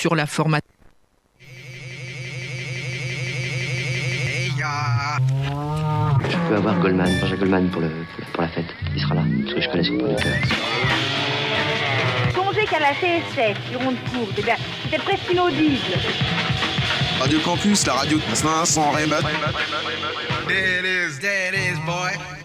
sur la formation. Je peux avoir Goldman, Roger Goldman pour, le, pour, la fête. Il sera là, parce que je connais son producteur. Songez qu'à la CSF, du rond de cours, c'était presque inaudible. Radio Campus, la radio de sans There it is, there it is, boy.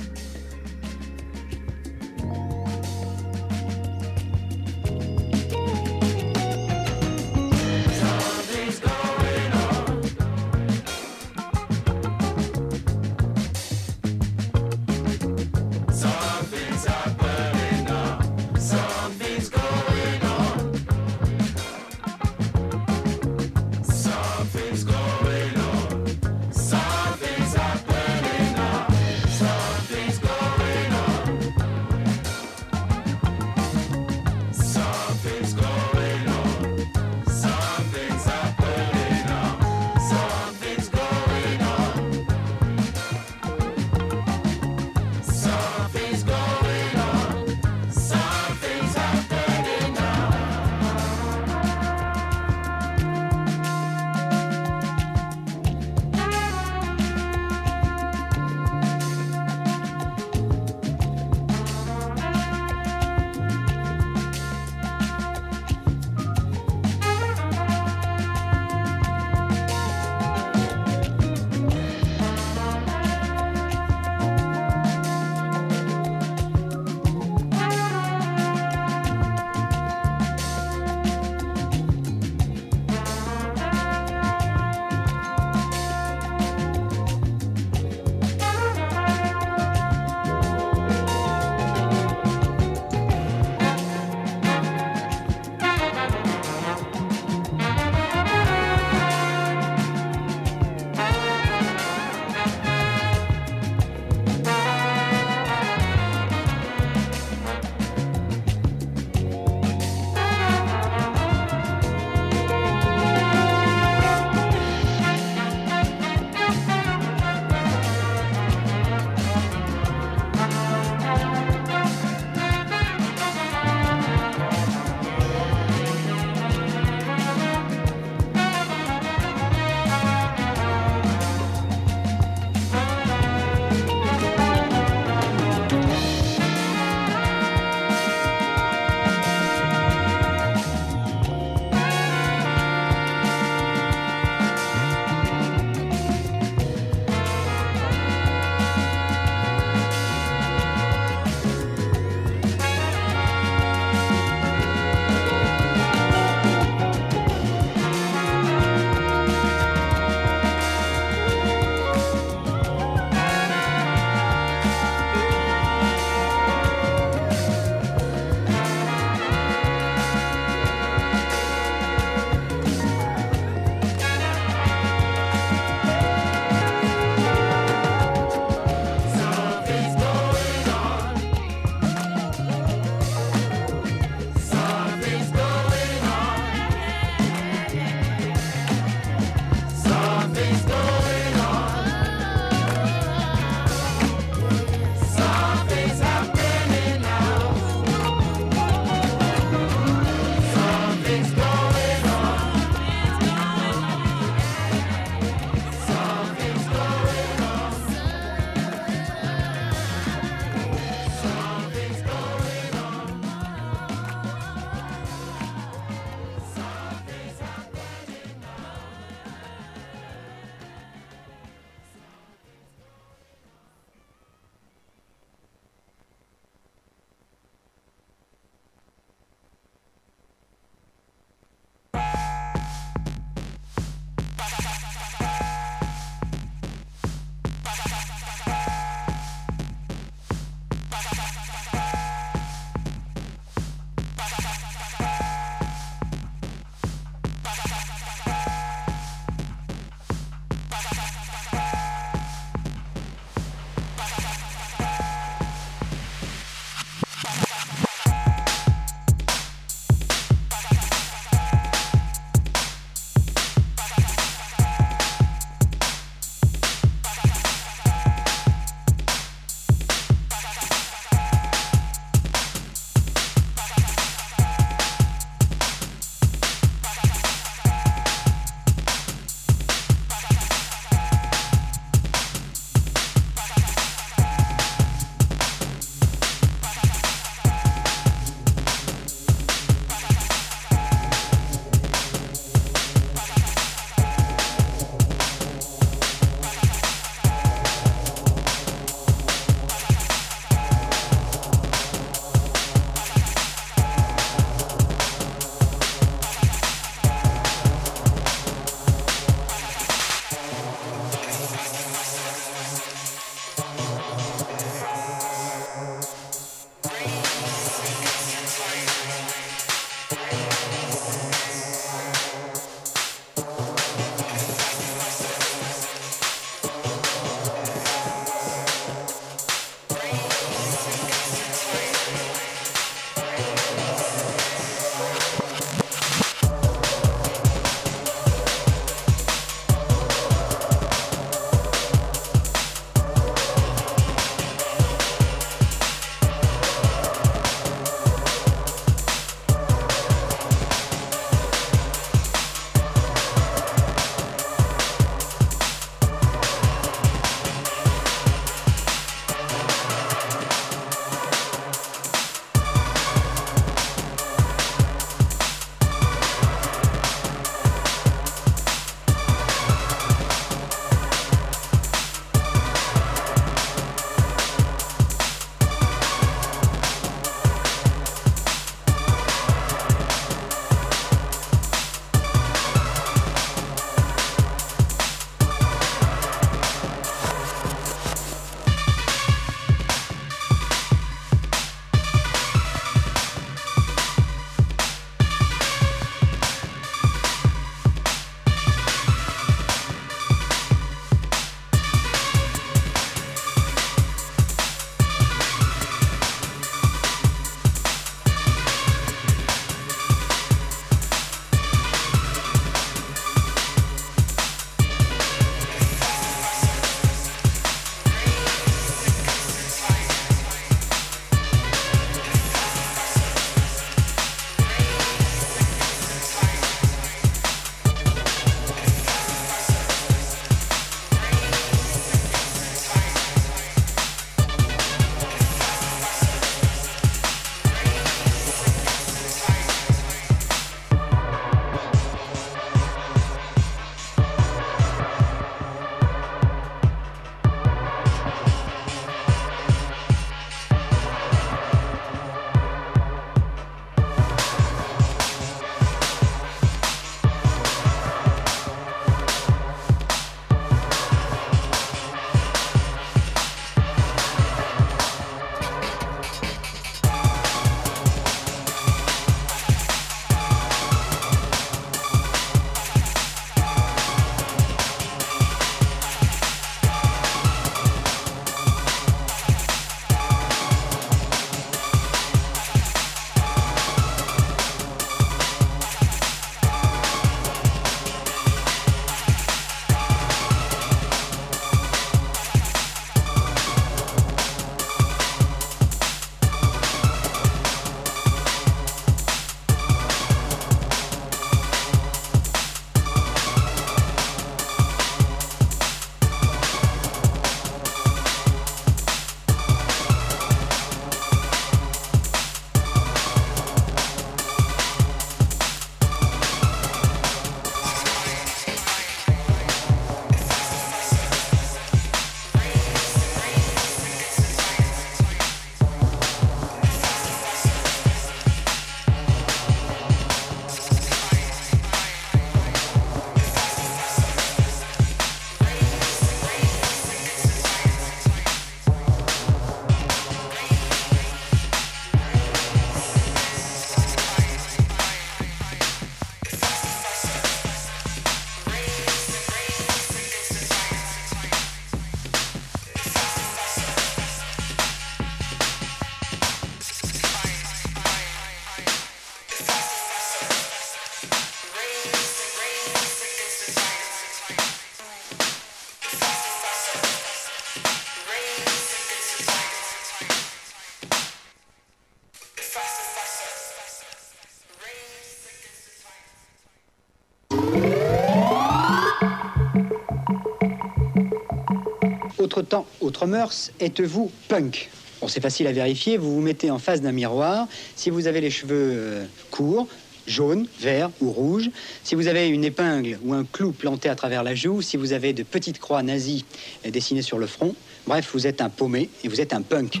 Autre mœurs, êtes-vous punk c'est facile à vérifier. Vous vous mettez en face d'un miroir. Si vous avez les cheveux euh, courts, jaune, vert ou rouge, si vous avez une épingle ou un clou planté à travers la joue, si vous avez de petites croix nazies dessinées sur le front, bref, vous êtes un paumé et vous êtes un punk.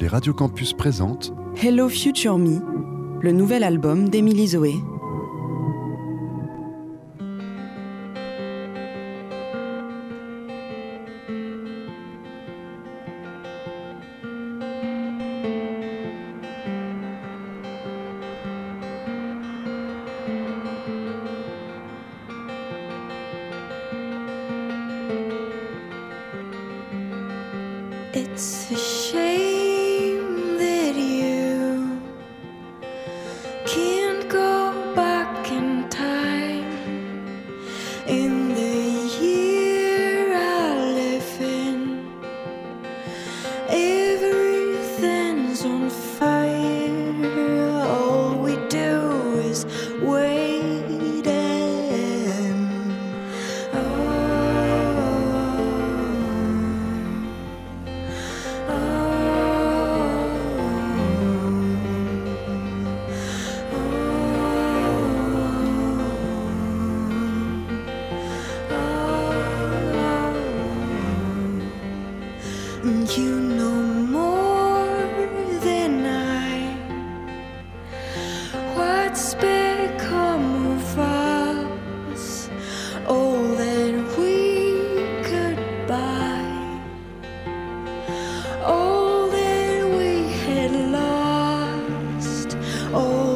les Radio Campus présentent Hello Future Me, le nouvel album d'Emily Zoé. Oh.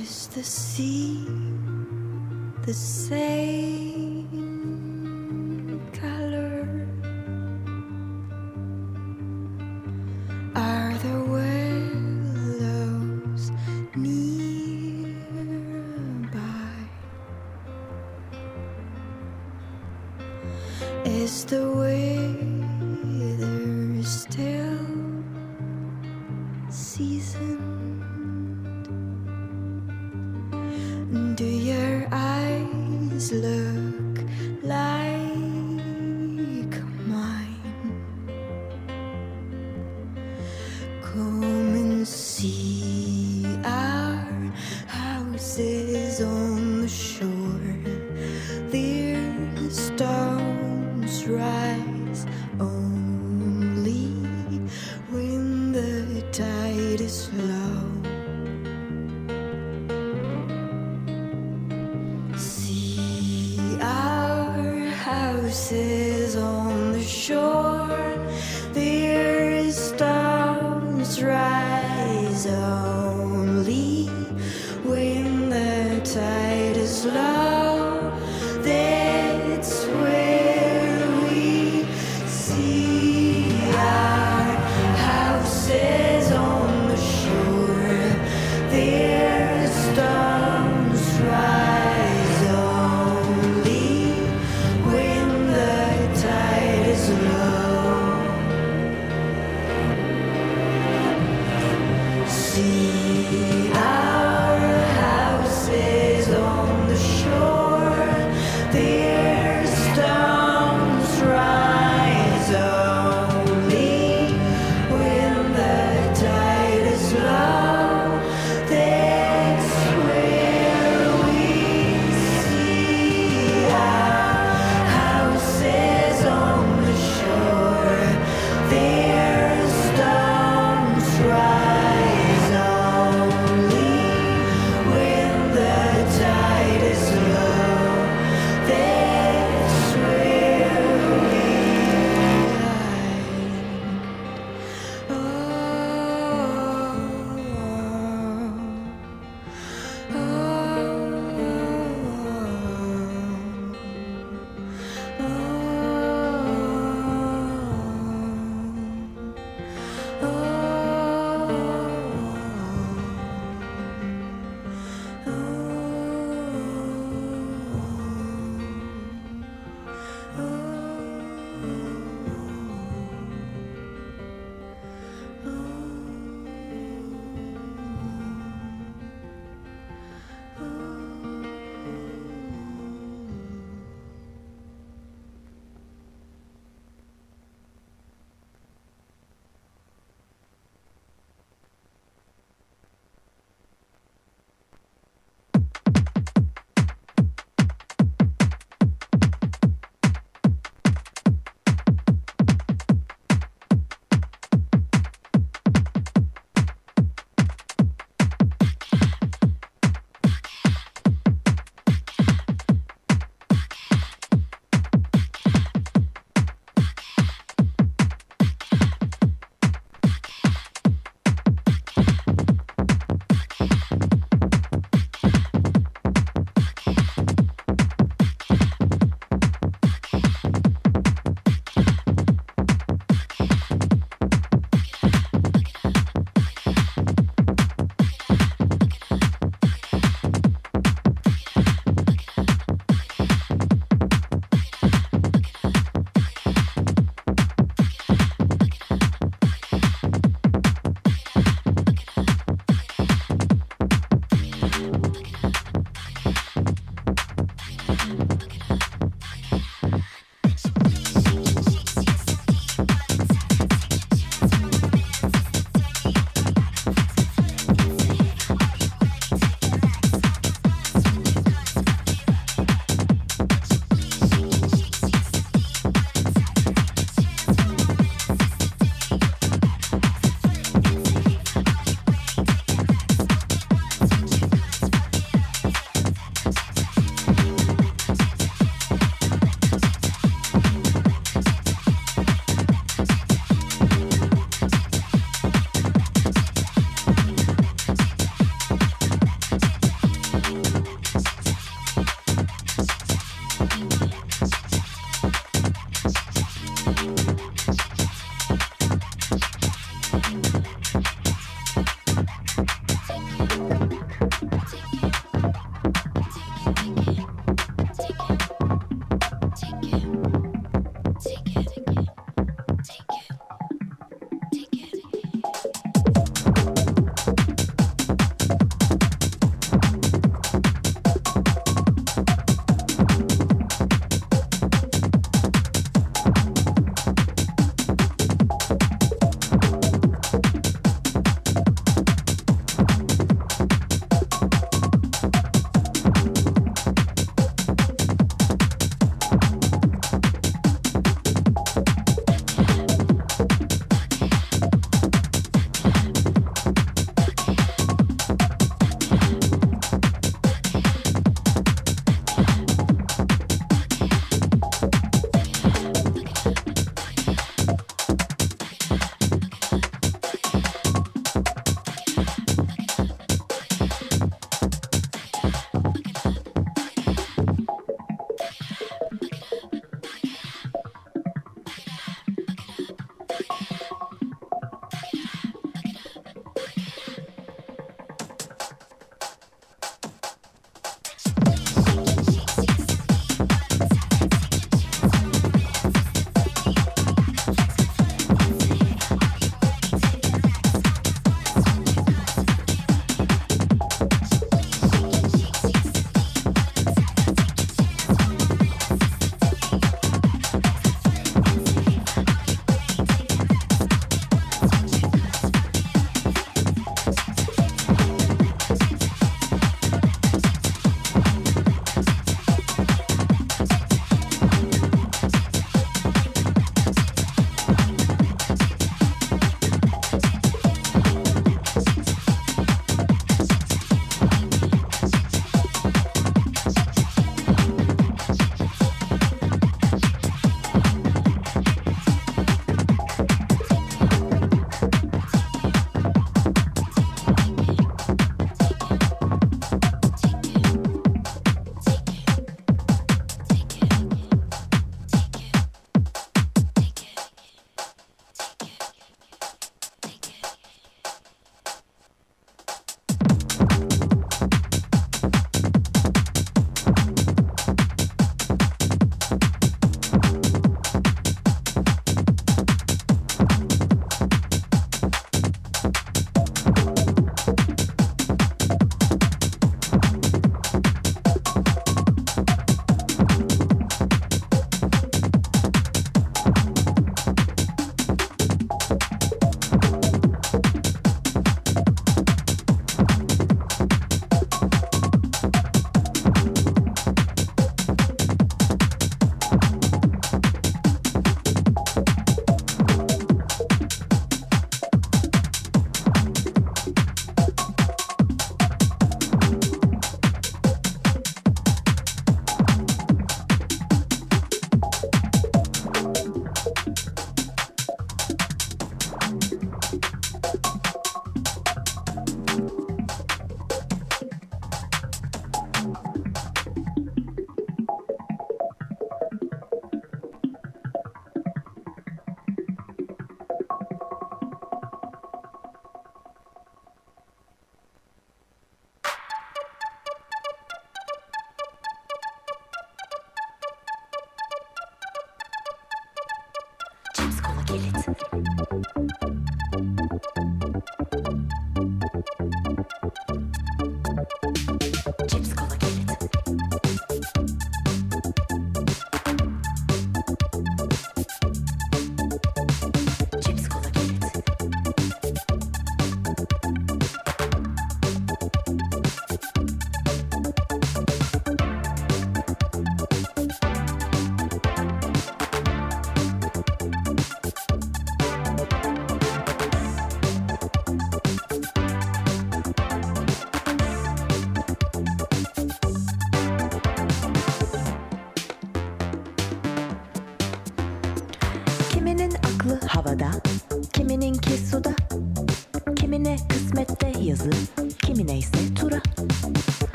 Is the sea the same?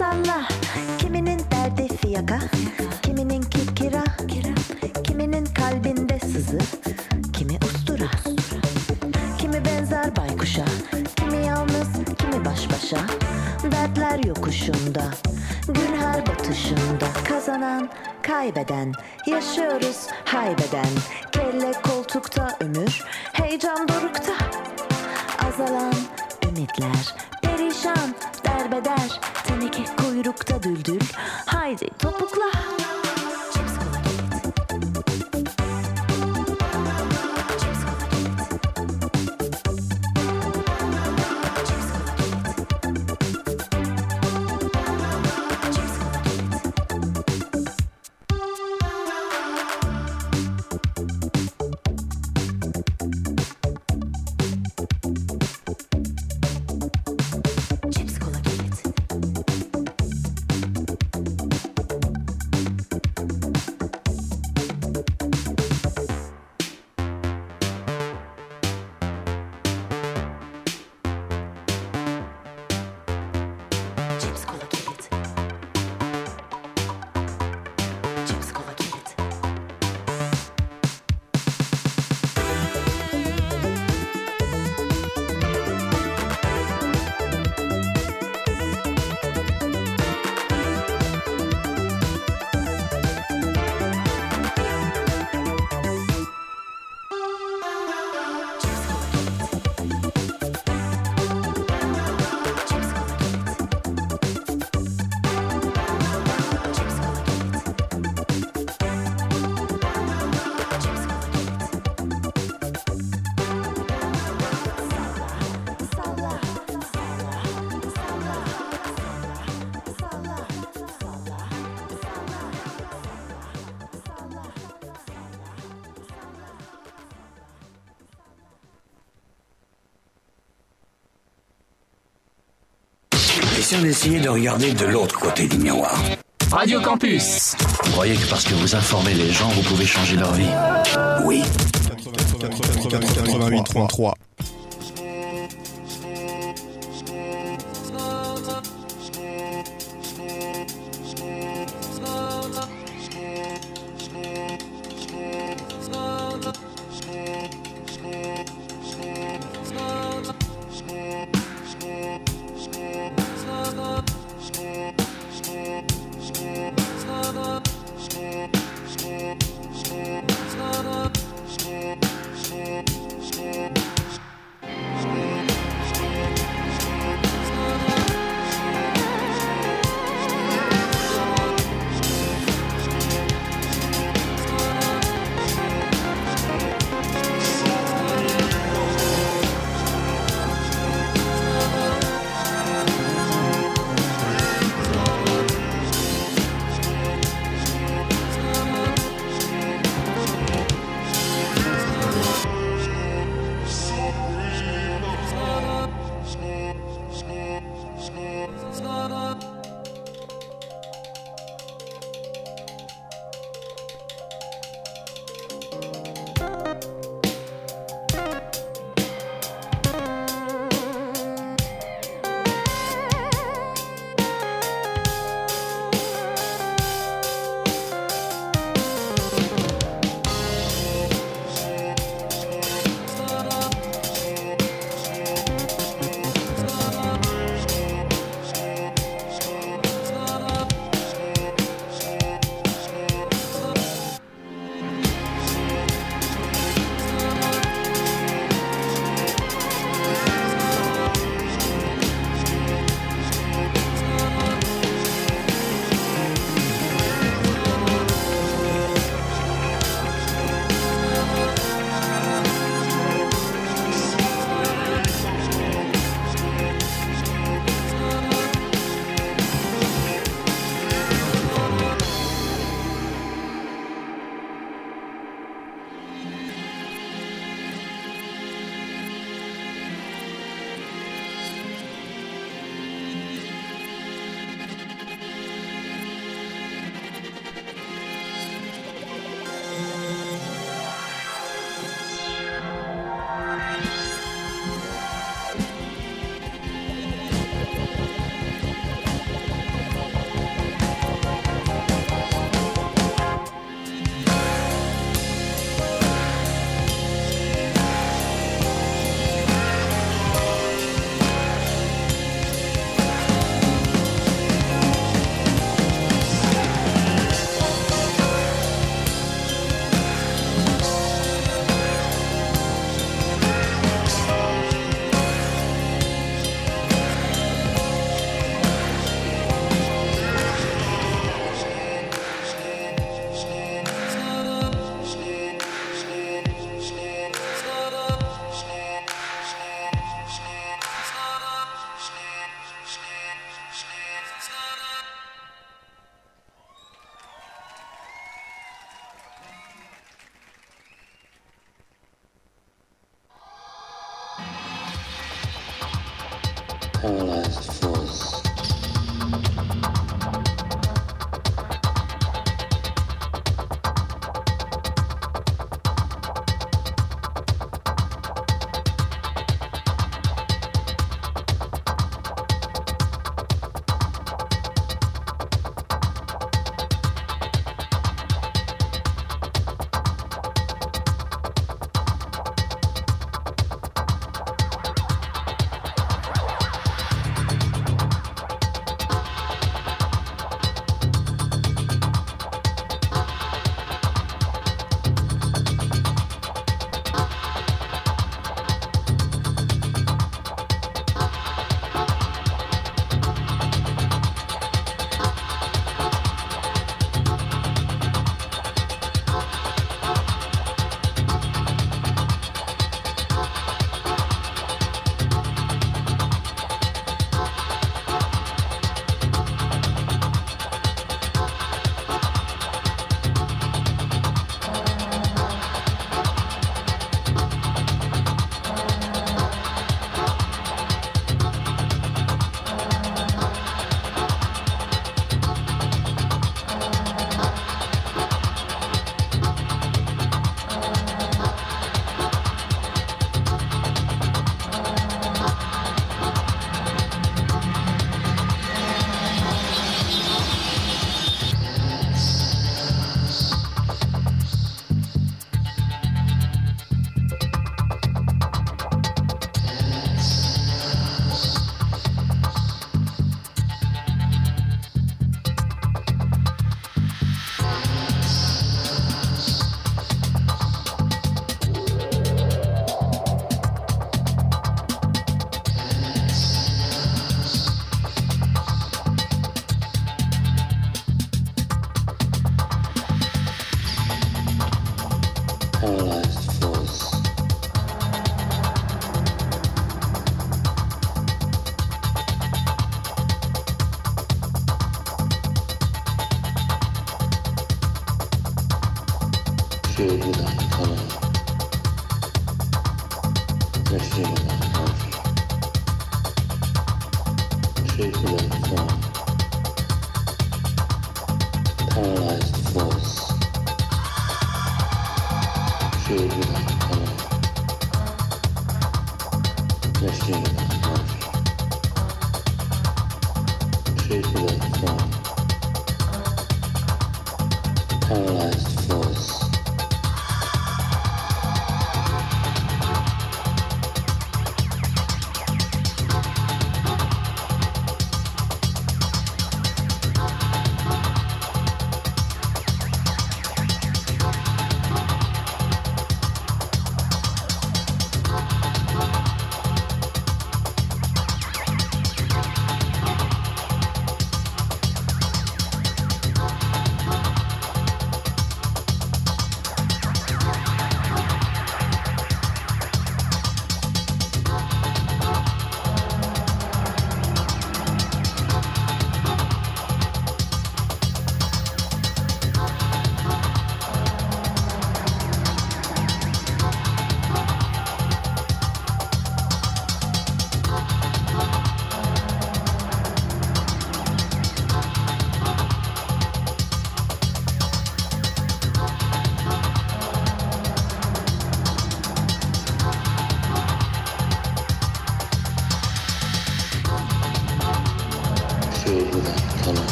Salla. Kiminin derdi fiyaka, kimininki kira. Kiminin kalbinde sızı, kimi ustura. Kimi benzer baykuşa, kimi yalnız, kimi baş başa. Dertler yokuşunda, gün her batışında. Kazanan, kaybeden, yaşıyoruz haybeden. Kelle koltukta ömür, heyecan dorukta. Azalan ümitler, perişan, derbeder. Teneke kuyrukta düldül, haydi topukla. d'essayer de regarder de l'autre côté du miroir. Radio Campus Vous croyez que parce que vous informez les gens, vous pouvez changer leur vie? Oui. 88,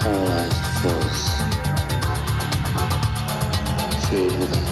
paralyzed force. Filled with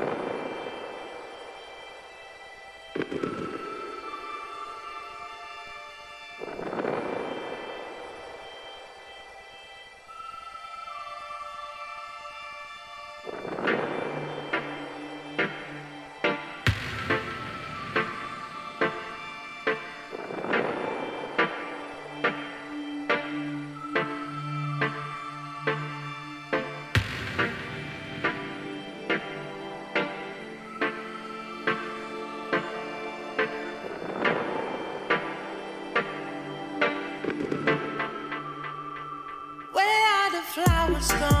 lost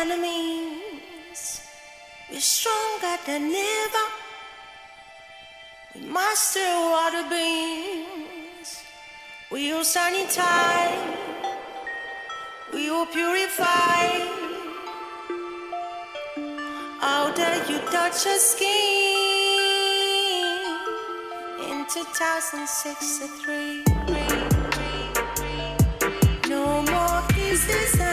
enemies. We're stronger than ever. We master water beams. We will sanitize. We will purify. How dare you touch your skin in 2063? No more kisses.